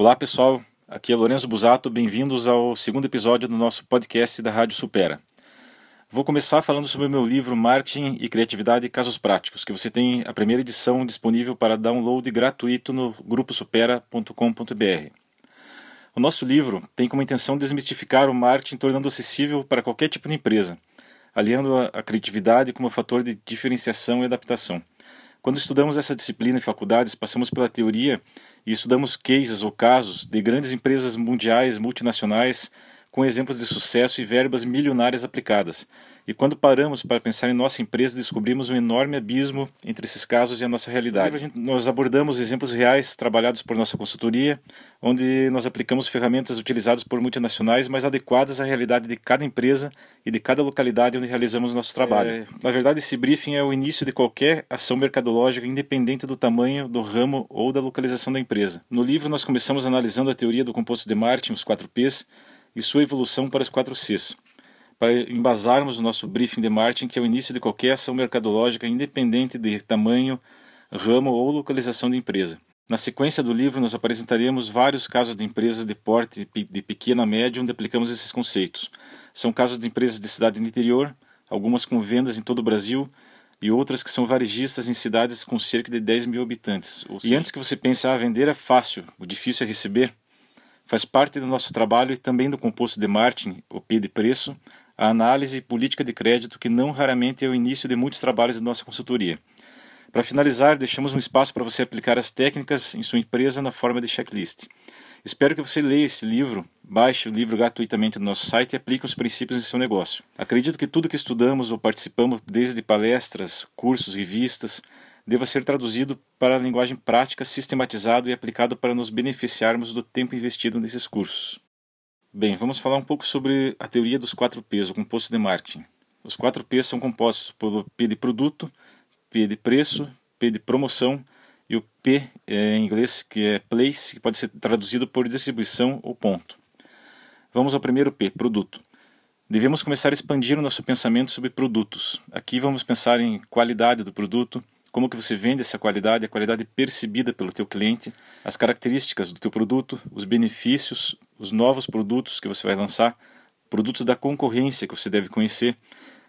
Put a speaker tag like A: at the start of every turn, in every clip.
A: Olá pessoal, aqui é Lourenço Busato, bem-vindos ao segundo episódio do nosso podcast da Rádio Supera. Vou começar falando sobre o meu livro Marketing e Criatividade Casos Práticos, que você tem a primeira edição disponível para download gratuito no gruposupera.com.br. O nosso livro tem como intenção desmistificar o marketing, tornando acessível para qualquer tipo de empresa, aliando a criatividade como fator de diferenciação e adaptação. Quando estudamos essa disciplina em faculdades, passamos pela teoria e estudamos cases ou casos de grandes empresas mundiais, multinacionais, com exemplos de sucesso e verbas milionárias aplicadas. E quando paramos para pensar em nossa empresa, descobrimos um enorme abismo entre esses casos e a nossa realidade. Nós abordamos exemplos reais trabalhados por nossa consultoria, onde nós aplicamos ferramentas utilizadas por multinacionais, mas adequadas à realidade de cada empresa e de cada localidade onde realizamos nosso trabalho. É, na verdade, esse briefing é o início de qualquer ação mercadológica, independente do tamanho, do ramo ou da localização da empresa. No livro, nós começamos analisando a teoria do composto de Martin, os 4 Ps, e sua evolução para os 4 Cs, para embasarmos o nosso briefing de marketing, que é o início de qualquer ação mercadológica, independente de tamanho, ramo ou localização da empresa. Na sequência do livro, nós apresentaremos vários casos de empresas de porte de pequena a média onde aplicamos esses conceitos. São casos de empresas de cidade no interior, algumas com vendas em todo o Brasil e outras que são varejistas em cidades com cerca de 10 mil habitantes. E antes que você pense, ah, vender é fácil, o difícil é receber, Faz parte do nosso trabalho e também do composto de marketing, o P de preço, a análise e política de crédito, que não raramente é o início de muitos trabalhos de nossa consultoria. Para finalizar, deixamos um espaço para você aplicar as técnicas em sua empresa na forma de checklist. Espero que você leia esse livro, baixe o livro gratuitamente no nosso site e aplique os princípios em seu negócio. Acredito que tudo que estudamos ou participamos, desde palestras, cursos, revistas, deva ser traduzido para a linguagem prática, sistematizado e aplicado para nos beneficiarmos do tempo investido nesses cursos. Bem, vamos falar um pouco sobre a teoria dos 4 P's, o composto de marketing. Os 4 P's são compostos pelo P de produto, P de preço, P de promoção e o P é, em inglês que é place, que pode ser traduzido por distribuição ou ponto. Vamos ao primeiro P, produto. Devemos começar a expandir o nosso pensamento sobre produtos. Aqui vamos pensar em qualidade do produto, como que você vende essa qualidade, a qualidade percebida pelo teu cliente, as características do teu produto, os benefícios, os novos produtos que você vai lançar, produtos da concorrência que você deve conhecer,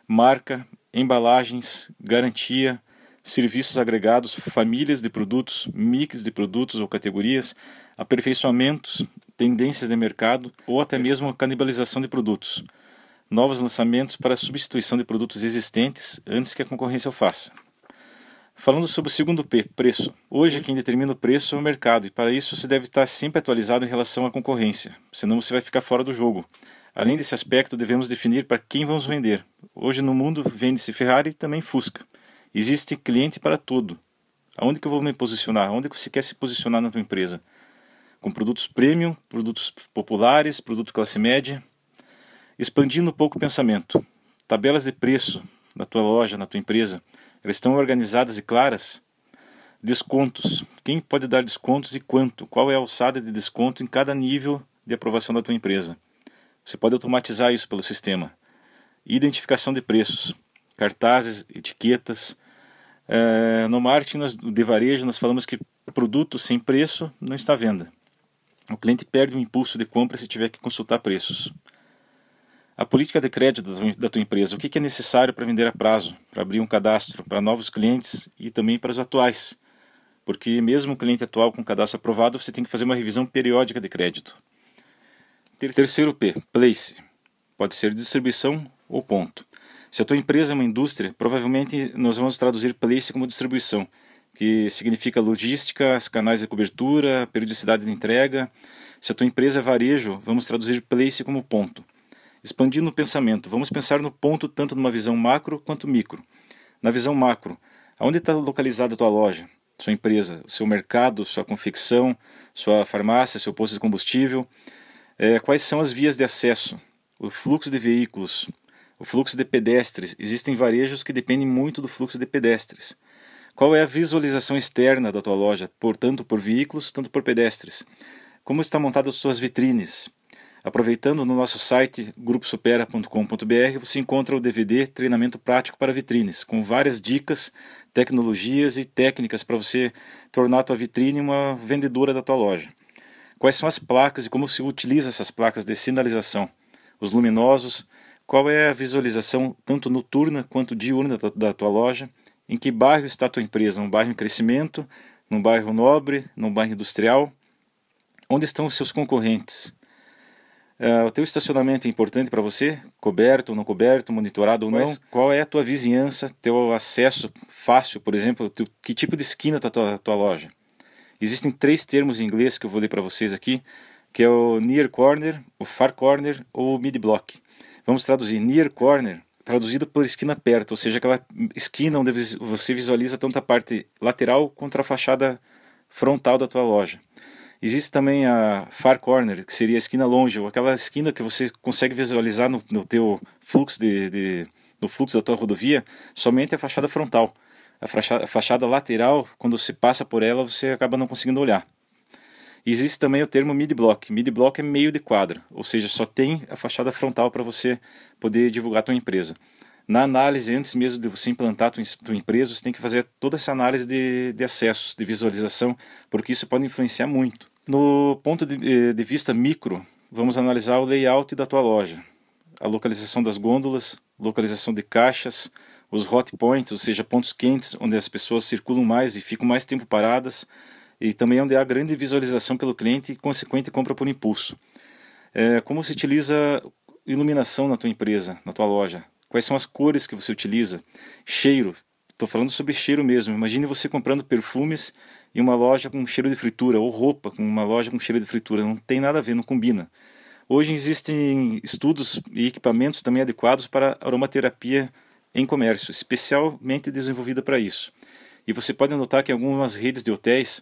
A: marca, embalagens, garantia, serviços agregados, famílias de produtos, mix de produtos ou categorias, aperfeiçoamentos, tendências de mercado ou até mesmo canibalização de produtos, novos lançamentos para substituição de produtos existentes antes que a concorrência o faça. Falando sobre o segundo P, preço. Hoje quem determina o preço é o mercado e para isso você deve estar sempre atualizado em relação à concorrência, senão você vai ficar fora do jogo. Além desse aspecto, devemos definir para quem vamos vender. Hoje no mundo vende-se Ferrari e também Fusca. Existe cliente para tudo. Aonde que eu vou me posicionar? Onde que você quer se posicionar na tua empresa? Com produtos premium, produtos populares, produto classe média. Expandindo um pouco o pensamento. Tabelas de preço na tua loja, na tua empresa elas estão organizadas e claras? Descontos. Quem pode dar descontos e quanto? Qual é a alçada de desconto em cada nível de aprovação da tua empresa? Você pode automatizar isso pelo sistema. Identificação de preços, cartazes, etiquetas. É, no marketing nós, de varejo, nós falamos que produto sem preço não está à venda. O cliente perde o impulso de compra se tiver que consultar preços. A política de crédito da tua empresa, o que é necessário para vender a prazo, para abrir um cadastro para novos clientes e também para os atuais. Porque mesmo o cliente atual com cadastro aprovado, você tem que fazer uma revisão periódica de crédito. Terceiro P, place. Pode ser distribuição ou ponto. Se a tua empresa é uma indústria, provavelmente nós vamos traduzir place como distribuição, que significa logística, canais de cobertura, periodicidade de entrega. Se a tua empresa é varejo, vamos traduzir place como ponto. Expandindo o pensamento, vamos pensar no ponto tanto numa visão macro quanto micro. Na visão macro, aonde está localizada a tua loja, sua empresa, seu mercado, sua confecção, sua farmácia, seu posto de combustível? É, quais são as vias de acesso? O fluxo de veículos, o fluxo de pedestres. Existem varejos que dependem muito do fluxo de pedestres. Qual é a visualização externa da tua loja, por tanto por veículos, tanto por pedestres? Como está montada as suas vitrines? Aproveitando no nosso site gruposupera.com.br, você encontra o DVD Treinamento Prático para Vitrines, com várias dicas, tecnologias e técnicas para você tornar a tua vitrine uma vendedora da tua loja. Quais são as placas e como se utiliza essas placas de sinalização? Os luminosos, qual é a visualização tanto noturna quanto diurna da, da tua loja? Em que bairro está a tua empresa? Um bairro em crescimento? Num bairro nobre? Num bairro industrial? Onde estão os seus concorrentes? Uh, o teu estacionamento é importante para você? Coberto ou não coberto, monitorado ou não? Qual é a tua vizinhança, teu acesso fácil, por exemplo, teu, que tipo de esquina está a tua, tua loja? Existem três termos em inglês que eu vou ler para vocês aqui, que é o near corner, o far corner ou o mid block. Vamos traduzir near corner, traduzido por esquina perto, ou seja, aquela esquina onde você visualiza tanto a parte lateral quanto a fachada frontal da tua loja. Existe também a far corner, que seria a esquina longe, ou aquela esquina que você consegue visualizar no, no teu fluxo de, de, no fluxo da tua rodovia, somente a fachada frontal. A fachada, a fachada lateral, quando você passa por ela, você acaba não conseguindo olhar. Existe também o termo mid-block. Mid-block é meio de quadra, ou seja, só tem a fachada frontal para você poder divulgar a tua empresa. Na análise, antes mesmo de você implantar a tua, tua empresa, você tem que fazer toda essa análise de, de acessos, de visualização, porque isso pode influenciar muito. No ponto de, eh, de vista micro, vamos analisar o layout da tua loja, a localização das gôndolas, localização de caixas, os hot points, ou seja, pontos quentes onde as pessoas circulam mais e ficam mais tempo paradas, e também onde há grande visualização pelo cliente e consequente compra por impulso. É, como se utiliza iluminação na tua empresa, na tua loja? Quais são as cores que você utiliza? Cheiro. Estou falando sobre cheiro mesmo. Imagine você comprando perfumes em uma loja com cheiro de fritura, ou roupa com uma loja com cheiro de fritura. Não tem nada a ver, não combina. Hoje existem estudos e equipamentos também adequados para aromaterapia em comércio, especialmente desenvolvida para isso. E você pode notar que algumas redes de hotéis,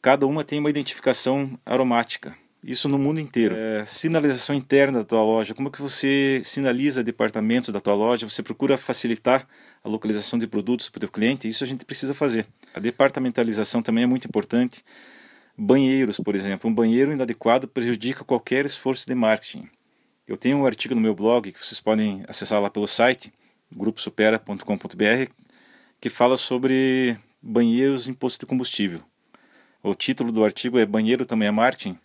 A: cada uma tem uma identificação aromática. Isso no mundo inteiro. É, sinalização interna da tua loja. Como que você sinaliza departamentos da tua loja? Você procura facilitar a localização de produtos para o teu cliente? Isso a gente precisa fazer. A departamentalização também é muito importante. Banheiros, por exemplo. Um banheiro inadequado prejudica qualquer esforço de marketing. Eu tenho um artigo no meu blog que vocês podem acessar lá pelo site, gruposupera.com.br, que fala sobre banheiros em posto de combustível. O título do artigo é Banheiro também é marketing?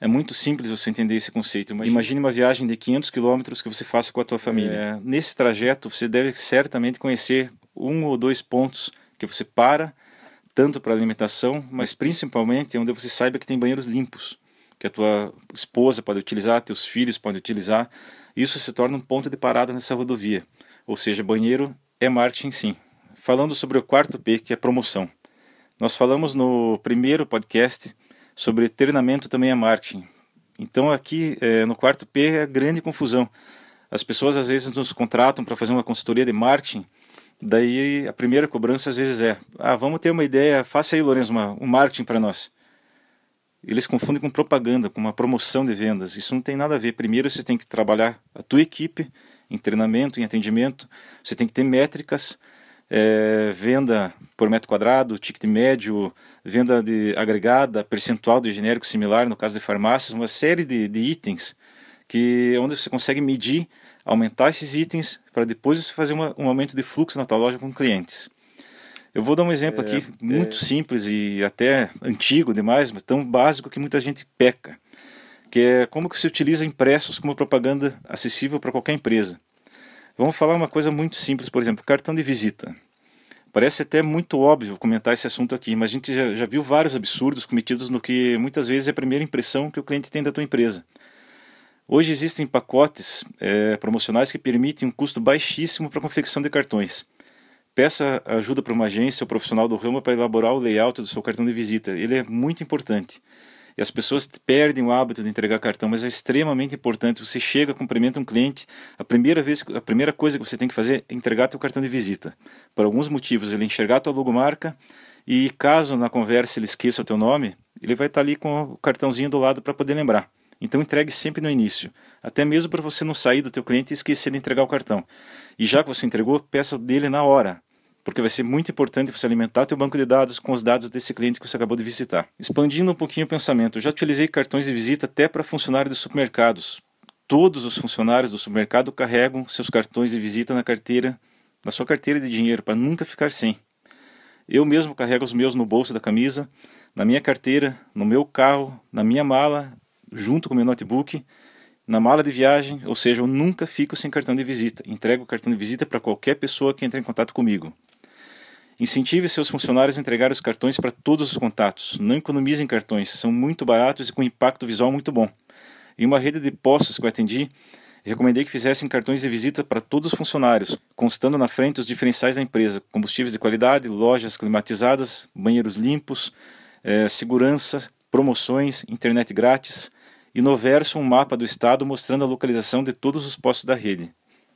A: É muito simples você entender esse conceito. Imagine, Imagine uma viagem de 500 quilômetros que você faça com a tua família. É, nesse trajeto, você deve certamente conhecer um ou dois pontos que você para, tanto para alimentação, mas principalmente onde você saiba que tem banheiros limpos, que a tua esposa pode utilizar, teus filhos podem utilizar. Isso se torna um ponto de parada nessa rodovia. Ou seja, banheiro é marketing sim. Falando sobre o quarto P, que é promoção. Nós falamos no primeiro podcast sobre treinamento também é marketing. Então aqui é, no quarto P é grande confusão. As pessoas às vezes nos contratam para fazer uma consultoria de marketing, daí a primeira cobrança às vezes é: ah, vamos ter uma ideia, faça aí, Lourenço, uma, um marketing para nós. Eles confundem com propaganda, com uma promoção de vendas. Isso não tem nada a ver. Primeiro você tem que trabalhar a tua equipe em treinamento, em atendimento. Você tem que ter métricas é, venda por metro quadrado, ticket médio, venda de agregada, percentual de genérico similar, no caso de farmácias, uma série de, de itens que onde você consegue medir, aumentar esses itens para depois você fazer uma, um aumento de fluxo na tua loja com clientes. Eu vou dar um exemplo é, aqui muito é... simples e até antigo demais, mas tão básico que muita gente peca, que é como que se utiliza impressos como propaganda acessível para qualquer empresa. Vamos falar uma coisa muito simples, por exemplo, cartão de visita. Parece até muito óbvio comentar esse assunto aqui, mas a gente já, já viu vários absurdos cometidos no que muitas vezes é a primeira impressão que o cliente tem da tua empresa. Hoje existem pacotes é, promocionais que permitem um custo baixíssimo para a confecção de cartões. Peça ajuda para uma agência ou profissional do ramo para elaborar o layout do seu cartão de visita. Ele é muito importante. E as pessoas perdem o hábito de entregar cartão, mas é extremamente importante. Você chega, cumprimenta um cliente, a primeira vez, a primeira coisa que você tem que fazer é entregar teu cartão de visita. Por alguns motivos, ele enxergar tua logomarca e caso na conversa ele esqueça o teu nome, ele vai estar ali com o cartãozinho do lado para poder lembrar. Então entregue sempre no início, até mesmo para você não sair do teu cliente e esquecer de entregar o cartão. E já que você entregou, peça dele na hora porque vai ser muito importante você alimentar teu banco de dados com os dados desse cliente que você acabou de visitar. Expandindo um pouquinho o pensamento, eu já utilizei cartões de visita até para funcionários dos supermercados. Todos os funcionários do supermercado carregam seus cartões de visita na carteira, na sua carteira de dinheiro, para nunca ficar sem. Eu mesmo carrego os meus no bolso da camisa, na minha carteira, no meu carro, na minha mala, junto com meu notebook, na mala de viagem, ou seja, eu nunca fico sem cartão de visita. Entrego o cartão de visita para qualquer pessoa que entre em contato comigo. Incentive seus funcionários a entregar os cartões para todos os contatos. Não economizem cartões, são muito baratos e com impacto visual muito bom. Em uma rede de postos que eu atendi, recomendei que fizessem cartões de visita para todos os funcionários, constando na frente os diferenciais da empresa: combustíveis de qualidade, lojas climatizadas, banheiros limpos, eh, segurança, promoções, internet grátis e no verso um mapa do estado mostrando a localização de todos os postos da rede.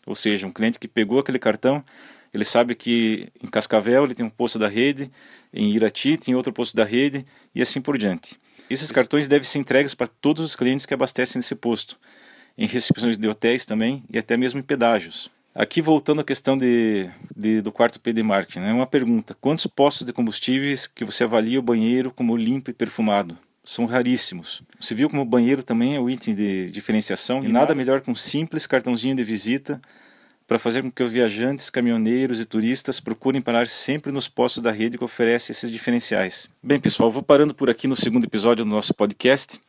A: Ou seja, um cliente que pegou aquele cartão ele sabe que em Cascavel ele tem um posto da rede, em Irati tem outro posto da rede e assim por diante. Esses cartões devem ser entregues para todos os clientes que abastecem nesse posto, em recepções de hotéis também e até mesmo em pedágios. Aqui voltando à questão de, de do quarto P de marketing, né? uma pergunta: quantos postos de combustíveis que você avalia o banheiro como limpo e perfumado? São raríssimos. Você viu como o banheiro também é o item de diferenciação e nada melhor que um simples cartãozinho de visita para fazer com que os viajantes, caminhoneiros e turistas procurem parar sempre nos postos da rede que oferece esses diferenciais. Bem, pessoal, vou parando por aqui no segundo episódio do nosso podcast.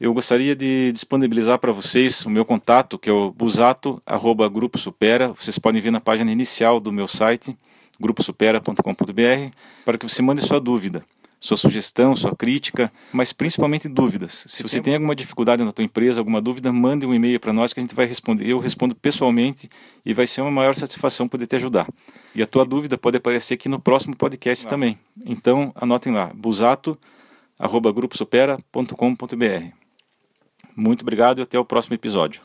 A: Eu gostaria de disponibilizar para vocês o meu contato, que é o busato@grupo supera. Vocês podem ver na página inicial do meu site, gruposupera.com.br, para que você mande sua dúvida sua sugestão, sua crítica, mas principalmente dúvidas. Se você tem alguma dificuldade na tua empresa, alguma dúvida, mande um e-mail para nós que a gente vai responder. Eu respondo pessoalmente e vai ser uma maior satisfação poder te ajudar. E a tua dúvida pode aparecer aqui no próximo podcast ah. também. Então, anotem lá, busato@gruposopera.com.br. Muito obrigado e até o próximo episódio.